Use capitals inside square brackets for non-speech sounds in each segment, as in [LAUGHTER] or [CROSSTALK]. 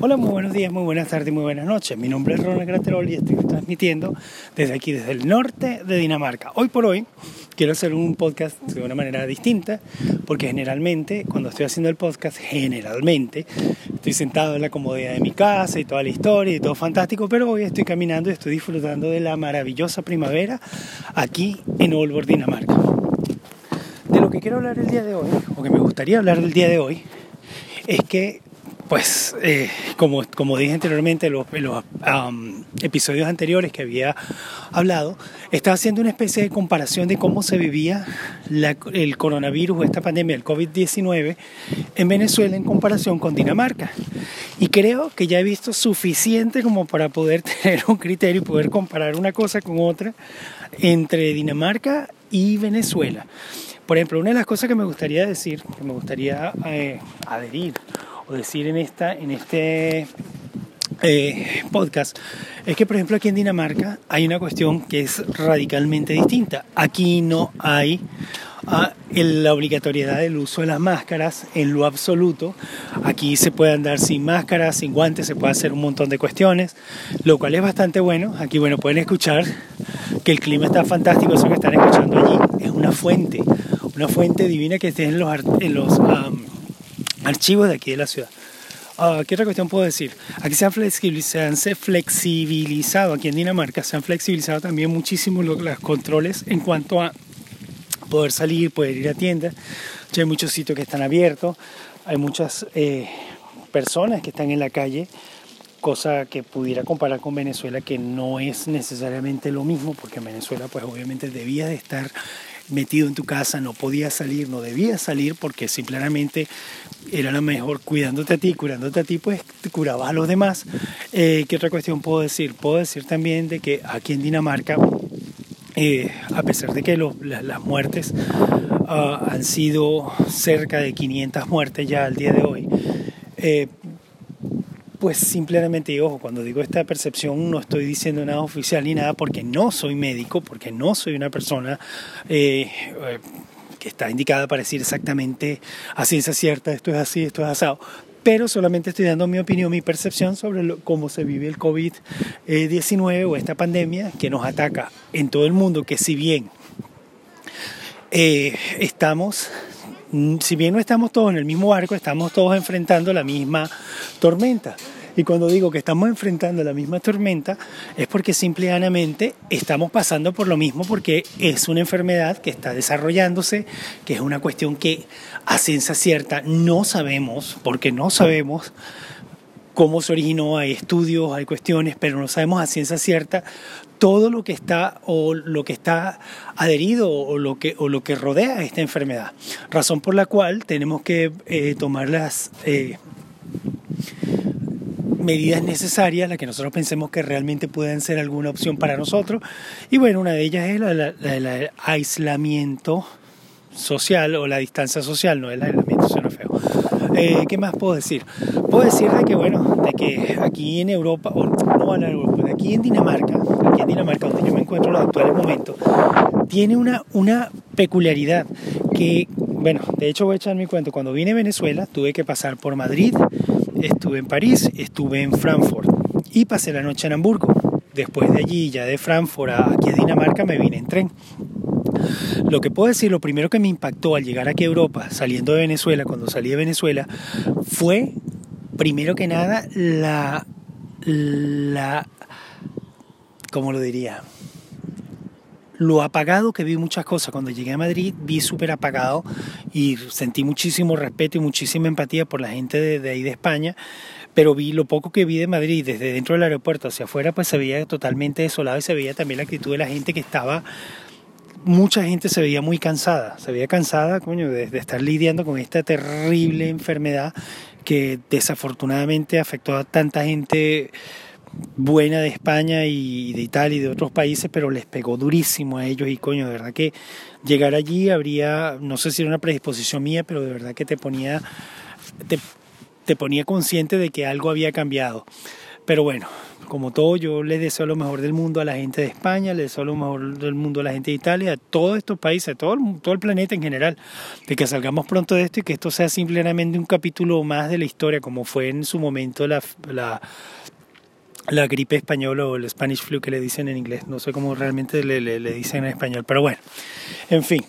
Hola, muy buenos días, muy buenas tardes, muy buenas noches. Mi nombre es Ronald Graterol y estoy transmitiendo desde aquí, desde el norte de Dinamarca. Hoy por hoy quiero hacer un podcast de una manera distinta, porque generalmente cuando estoy haciendo el podcast, generalmente estoy sentado en la comodidad de mi casa y toda la historia y todo fantástico, pero hoy estoy caminando y estoy disfrutando de la maravillosa primavera aquí en Aalborg, Dinamarca. De lo que quiero hablar el día de hoy, o que me gustaría hablar del día de hoy, es que pues eh, como, como dije anteriormente en los, episodios anteriores que había hablado, estaba haciendo una especie de comparación de cómo se vivía el coronavirus esta pandemia, el COVID-19, en Venezuela en comparación con Dinamarca. Y creo que ya he visto suficiente como para poder [LAUGHS] tener un criterio y poder comparar una cosa con otra entre Dinamarca y Venezuela. Por ejemplo, una de las cosas que me gustaría decir, que me gustaría eh, adherir o decir en, esta, en este eh, podcast es que, por ejemplo, aquí en Dinamarca hay una cuestión que es radicalmente distinta. Aquí no hay ah, la obligatoriedad del uso de las máscaras en lo absoluto. Aquí se puede andar sin máscaras, sin guantes, se puede hacer un montón de cuestiones, lo cual es bastante bueno. Aquí, bueno, pueden escuchar que el clima está fantástico, eso que están escuchando allí es una fuente, una fuente divina que está en los, en los archivos de aquí de la ciudad. Uh, ¿Qué otra cuestión puedo decir? Aquí se han, flexibilizado, se han flexibilizado, aquí en Dinamarca se han flexibilizado también muchísimo los, controles en cuanto a poder salir, poder ir a tiendas. Ya hay muchos sitios que están abiertos, hay muchas eh, personas que están en la calle, cosa que pudiera comparar con Venezuela, que no es necesariamente lo mismo, porque en Venezuela pues obviamente debía de estar metido en tu casa, no podías salir, no debías salir porque simplemente era la mejor cuidándote a ti, curándote a ti, pues te curabas a los demás. Eh, ¿Qué otra cuestión puedo decir? Puedo decir también de que aquí en Dinamarca, eh, a pesar de que las muertes ah, han sido cerca de 500 muertes ya al día de hoy, eh, pues simplemente, ojo, cuando digo esta percepción no estoy diciendo nada oficial ni nada porque no soy médico, porque no soy una persona eh, eh, que está indicada para decir exactamente a ciencia cierta, esto es así, esto es asado, pero solamente estoy dando mi opinión, mi percepción sobre cómo se vive el COVID-19 o esta pandemia que nos ataca en todo el mundo, que si bien eh, estamos si bien no estamos todos en el mismo barco, estamos todos enfrentando la misma tormenta. Y cuando digo que estamos enfrentando la misma tormenta, es porque simplemente estamos pasando por lo mismo, porque es una enfermedad que está desarrollándose, que es una cuestión que a ciencia cierta no sabemos, porque no sabemos cómo se originó, hay estudios, hay cuestiones, pero no sabemos a ciencia cierta todo lo que está o lo que está adherido o lo que, o lo que rodea esta enfermedad. Razón por la cual tenemos que eh, tomar las eh, medidas necesarias, las que nosotros pensemos que realmente pueden ser alguna opción para nosotros. Y bueno, una de ellas es el aislamiento social o la distancia social, no el aislamiento, suena feo. Eh, ¿Qué más puedo decir? Puedo decir de que, bueno, de que aquí en Europa, o no en Europa, de aquí en Dinamarca, aquí en Dinamarca, donde yo me encuentro en los actuales momentos, tiene una, una peculiaridad que, bueno, de hecho voy a echar mi cuento. Cuando vine a Venezuela tuve que pasar por Madrid, estuve en París, estuve en Frankfurt y pasé la noche en Hamburgo. Después de allí, ya de Frankfurt a aquí a Dinamarca, me vine en tren. Lo que puedo decir, lo primero que me impactó al llegar aquí a Europa, saliendo de Venezuela, cuando salí de Venezuela, fue, primero que nada, la, la, ¿cómo lo diría? Lo apagado que vi muchas cosas. Cuando llegué a Madrid vi súper apagado y sentí muchísimo respeto y muchísima empatía por la gente de, de ahí de España pero vi lo poco que vi de Madrid desde dentro del aeropuerto hacia afuera, pues se veía totalmente desolado y se veía también la actitud de la gente que estaba mucha gente se veía muy cansada, se veía cansada, coño, de, estar lidiando con esta terrible enfermedad que desafortunadamente afectó a tanta gente buena de España y de Italia y de otros países, pero les pegó durísimo a ellos y coño, de verdad que llegar allí habría, no sé si era una predisposición mía, pero de verdad que te ponía, te, te ponía consciente de que algo había cambiado. Pero bueno, como todo, yo le deseo lo mejor del mundo a la gente de España, le deseo lo mejor del mundo a la gente de Italia, a todos estos países, a todo el, planeta en general, de que salgamos pronto de esto y que esto sea simplemente un capítulo más de la historia, como fue en su momento la, gripe española o el Spanish flu que le dicen en inglés, no sé cómo realmente le, dicen en español, pero bueno, en fin,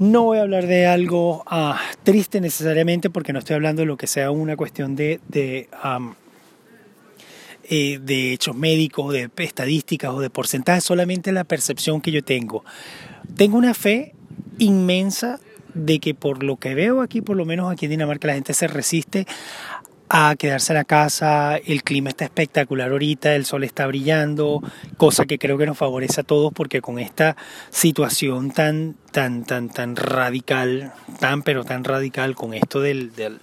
no voy a hablar de algo ah, triste necesariamente porque no estoy hablando de lo que sea una cuestión de, eh, de hechos médicos, de estadísticas o de porcentajes, solamente la percepción que yo tengo. Tengo una fe inmensa de que por lo que veo aquí, por lo menos aquí en Dinamarca, la gente se resiste a quedarse en la casa, el clima está espectacular ahorita, el sol está brillando, cosa que creo que nos favorece a todos porque con esta situación tan, tan, tan, tan radical, tan pero tan radical con esto del, del,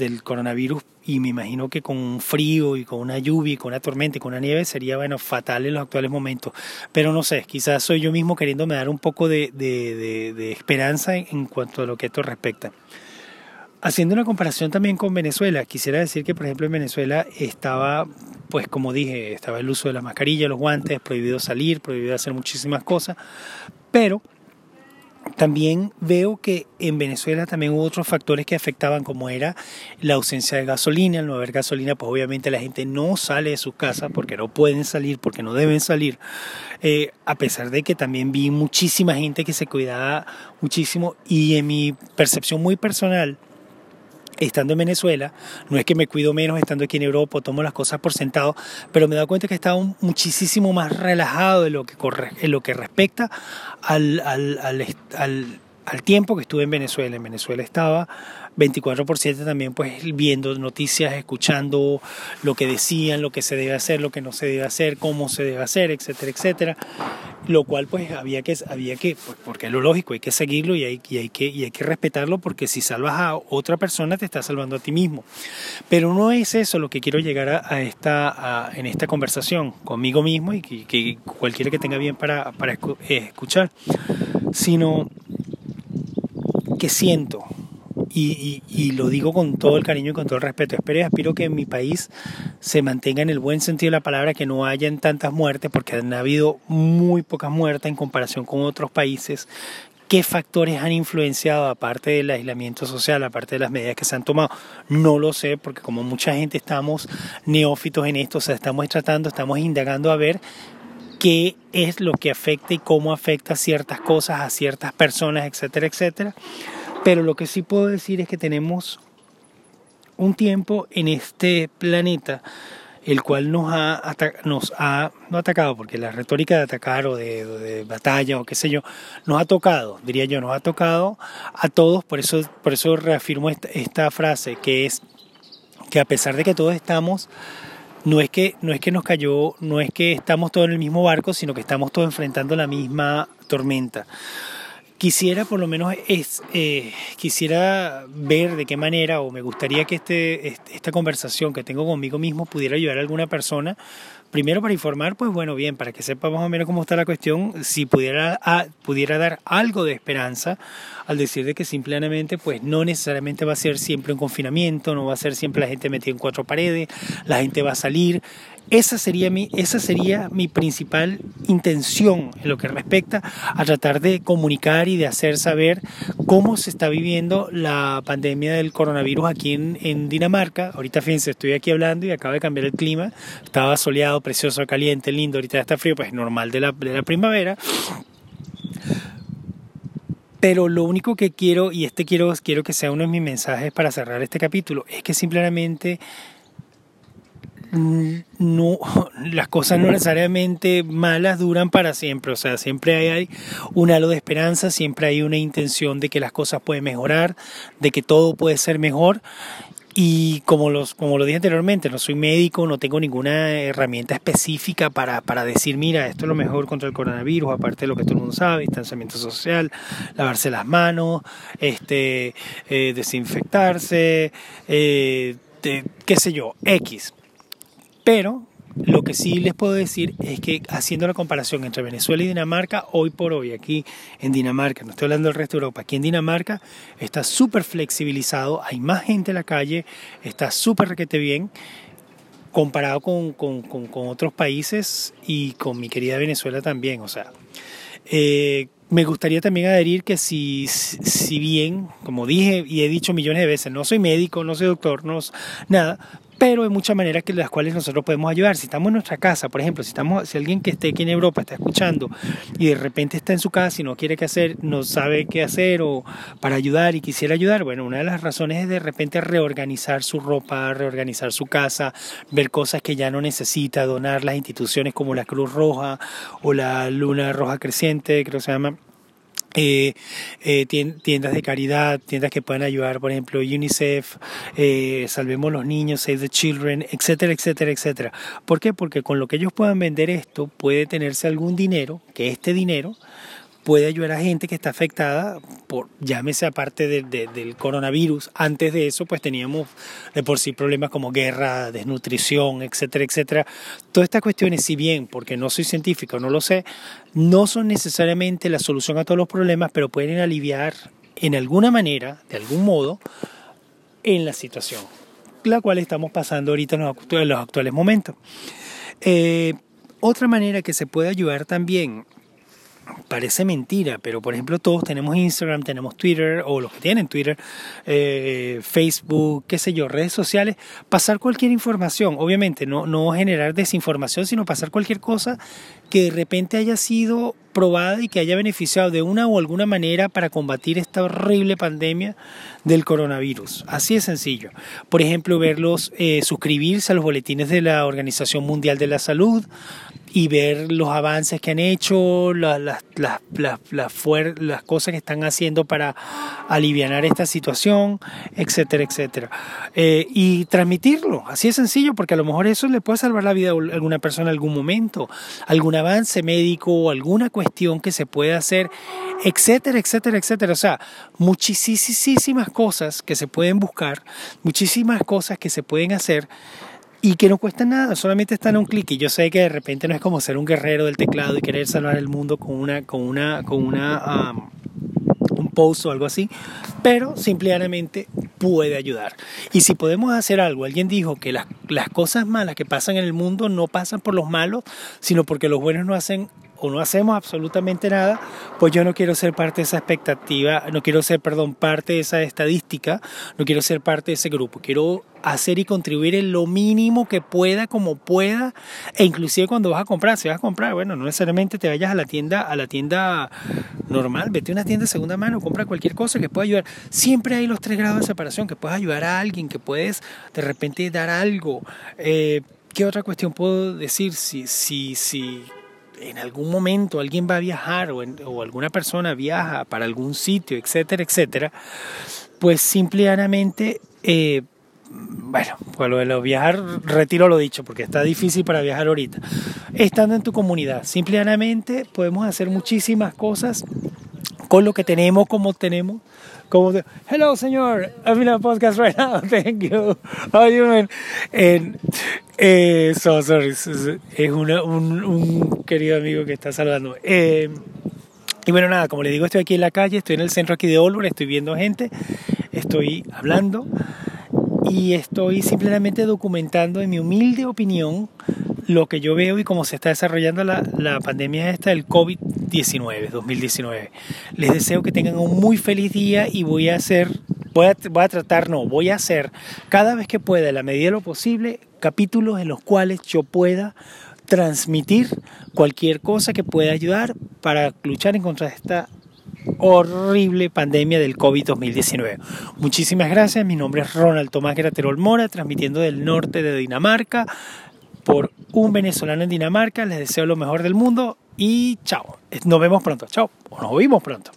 del coronavirus y me imagino que con un frío y con una lluvia y con una tormenta y con una nieve sería bueno fatal en los actuales momentos. Pero no sé quizás soy yo mismo queriéndome dar un poco de, de, esperanza en cuanto a lo que esto respecta. Haciendo una comparación también con Venezuela, quisiera decir que por ejemplo en Venezuela estaba, pues como dije, estaba el uso de la mascarilla, los guantes, prohibido salir, prohibido hacer muchísimas cosas, pero también veo que en Venezuela también hubo otros factores que afectaban como era la ausencia de gasolina, al no haber gasolina pues obviamente la gente no sale de su casa porque no pueden salir, porque no deben salir, eh, a pesar de que también vi muchísima gente que se cuidaba muchísimo y en mi percepción muy personal, estando en Venezuela, no es que me cuido menos estando aquí en Europa, tomo las cosas por sentado, pero me he dado cuenta que he estado muchísimo más relajado de lo que, corre, en lo que respecta al, al, al, al tiempo que estuve en Venezuela. En Venezuela estaba 24 por 7 también pues viendo noticias, escuchando lo que decían, lo que se debe hacer, lo que no se debe hacer, cómo se debe hacer, etcétera, etcétera. Lo cual pues había que, había que pues, porque es lo lógico, hay que seguirlo y hay, y hay, que, y hay que respetarlo porque si salvas a otra persona te estás salvando a ti mismo. Pero no es eso lo que quiero llegar a, esta, en esta conversación conmigo mismo y que, cualquiera que tenga bien para, para eh, escuchar, sino que siento y, lo digo con todo el cariño y con todo el respeto. Espero y aspiro que en mi país se mantenga en el buen sentido de la palabra, que no hayan tantas muertes, porque han habido muy pocas muertes en comparación con otros países. ¿Qué factores han influenciado, aparte del aislamiento social, aparte de las medidas que se han tomado? No lo sé, porque como mucha gente estamos neófitos en esto, o sea, estamos tratando, estamos indagando a ver qué es lo que afecta y cómo afecta ciertas cosas a ciertas personas, etcétera, etcétera. Pero lo que sí puedo decir es que tenemos un tiempo en este planeta el cual nos ha, nos ha no atacado, porque la retórica de atacar o de, batalla o qué sé yo, nos ha tocado, diría yo, nos ha tocado a todos, por eso, por eso reafirmo esta, esta frase, que es que a pesar de que todos estamos, no es que, no es que nos cayó, no es que estamos todos en el mismo barco, sino que estamos todos enfrentando la misma tormenta quisiera por lo menos es, eh, quisiera ver de qué manera o me gustaría que este, esta conversación que tengo conmigo mismo pudiera ayudar a alguna persona. Primero para informar pues bueno bien para que sepa más o menos cómo está la cuestión si pudiera pudiera dar algo de esperanza al decir de que simplemente pues no necesariamente va a ser siempre un confinamiento no va a ser siempre la gente metida en cuatro paredes la gente va a salir esa sería, mi, esa sería mi principal intención en lo que respecta a tratar de comunicar y de hacer saber cómo se está viviendo la pandemia del coronavirus aquí en, Dinamarca. Ahorita fíjense, estoy aquí hablando y acaba de cambiar el clima. Estaba soleado, precioso, caliente, lindo. Ahorita está frío, pues normal de la, de la primavera. Pero lo único que quiero, y este quiero, quiero que sea uno de mis mensajes para cerrar este capítulo, es que simplemente no, [LAUGHS] las cosas no necesariamente malas duran para siempre, o sea, siempre hay un halo de esperanza, siempre hay una intención de que las cosas pueden mejorar, de que todo puede ser mejor. Y como, los, como lo dije anteriormente, no soy médico, no tengo ninguna herramienta específica para, para decir, mira, esto es lo mejor contra el coronavirus, aparte de lo que todo el mundo sabe, distanciamiento social, lavarse las manos, este, eh, desinfectarse, eh, qué sé yo, X. Pero lo que sí les puedo decir es que haciendo la comparación entre Venezuela y Dinamarca, hoy por hoy aquí en Dinamarca, no estoy hablando del resto de Europa, aquí en Dinamarca está súper flexibilizado, hay más gente en la calle, está súper requete bien comparado con, con, con, otros países y con mi querida Venezuela también. O sea, eh, me gustaría también adherir que si, si bien, como dije y he dicho millones de veces, no soy médico, no soy doctor, no nada, pero hay muchas maneras que las cuales nosotros podemos ayudar. Si estamos en nuestra casa, por ejemplo, si estamos, si alguien que esté aquí en Europa está escuchando y de repente está en su casa y no quiere qué hacer, no sabe qué hacer o para ayudar y quisiera ayudar, bueno, una de las razones es de repente reorganizar su ropa, reorganizar su casa, ver cosas que ya no necesita, donar las instituciones como la Cruz Roja o la Luna Roja Creciente, creo que se llama eh, eh, tiendas de caridad, tiendas que puedan ayudar, por ejemplo, UNICEF, eh, Salvemos los Niños, Save the Children, etcétera, etcétera, etcétera. ¿Por qué? Porque con lo que ellos puedan vender esto puede tenerse algún dinero, que este dinero puede ayudar a gente que está afectada por, llámese aparte del coronavirus. Antes de eso, pues teníamos de por sí problemas como guerra, desnutrición, etcétera, etcétera. Todas estas cuestiones, si bien, porque no soy científico, no lo sé, no son necesariamente la solución a todos los problemas, pero pueden aliviar en alguna manera, de algún modo, en la situación, la cual estamos pasando ahorita en los actuales, momentos. Eh, otra manera que se puede ayudar también parece mentira, pero por ejemplo todos tenemos Instagram, tenemos Twitter o los que tienen Twitter, eh, Facebook, qué sé yo, redes sociales, pasar cualquier información, obviamente no, no generar desinformación, sino pasar cualquier cosa que de repente haya sido probada y que haya beneficiado de una o alguna manera para combatir esta horrible pandemia del coronavirus. Así de sencillo. Por ejemplo, verlos eh, suscribirse a los boletines de la Organización Mundial de la Salud, y ver los avances que han hecho, las, cosas que están haciendo para aliviar esta situación, etcétera, etcétera. Eh, y transmitirlo, así es sencillo, porque a lo mejor eso le puede salvar la vida a alguna persona en algún momento, algún avance médico o alguna cuestión que se pueda hacer, etcétera, etcétera, etcétera. O sea, muchísimas cosas que se pueden buscar, muchísimas cosas que se pueden hacer y que no cuesta nada, solamente están a un clic. Y yo sé que de repente no es como ser un guerrero del teclado y querer salvar el mundo con una, con una, con una, un post o algo así, pero simplemente puede ayudar. Y si podemos hacer algo, alguien dijo que las, las cosas malas que pasan en el mundo no pasan por los malos, sino porque los buenos no hacen o no hacemos absolutamente nada, pues yo no quiero ser parte de esa expectativa, no quiero ser, perdón, parte de esa estadística, no quiero ser parte de ese grupo, quiero hacer y contribuir en lo mínimo que pueda, como pueda, e inclusive cuando vas a comprar, si vas a comprar, bueno, no necesariamente te vayas a la tienda, a la tienda normal, vete a una tienda de segunda mano, compra cualquier cosa que pueda ayudar. Siempre hay los tres grados de separación, que puedes ayudar a alguien, que puedes de repente dar algo. Eh, ¿Qué otra cuestión puedo decir? Si, si, si en algún momento alguien va a viajar o, alguna persona viaja para algún sitio, etcétera, etcétera, pues simplemente, eh, bueno, pues lo de lo viajar, retiro lo dicho, porque está difícil para viajar ahorita. Estando en tu comunidad, simplemente podemos hacer muchísimas cosas con lo que tenemos, como tenemos. Como hello señor, I'm in a podcast right now, [LAUGHS] thank you. How are you doing? And, eh, so sorry, es una, un, un, querido amigo que está saludando. Eh, y bueno, nada, como le digo, estoy aquí en la calle, estoy en el centro aquí de Olver, estoy viendo gente, estoy hablando y estoy simplemente documentando en mi humilde opinión lo que yo veo y cómo se está desarrollando la, la pandemia esta del COVID-19, 2019. Les deseo que tengan un muy feliz día y voy a hacer, voy a, voy a tratar, no, voy a hacer cada vez que pueda, a la medida de lo posible, capítulos en los cuales yo pueda transmitir cualquier cosa que pueda ayudar para luchar en contra de esta horrible pandemia del COVID-2019. Muchísimas gracias, mi nombre es Ronald Tomás Graterol Mora, transmitiendo del norte de Dinamarca por un venezolano en Dinamarca. Les deseo lo mejor del mundo y chao. Nos vemos pronto. Chao. O nos oímos pronto.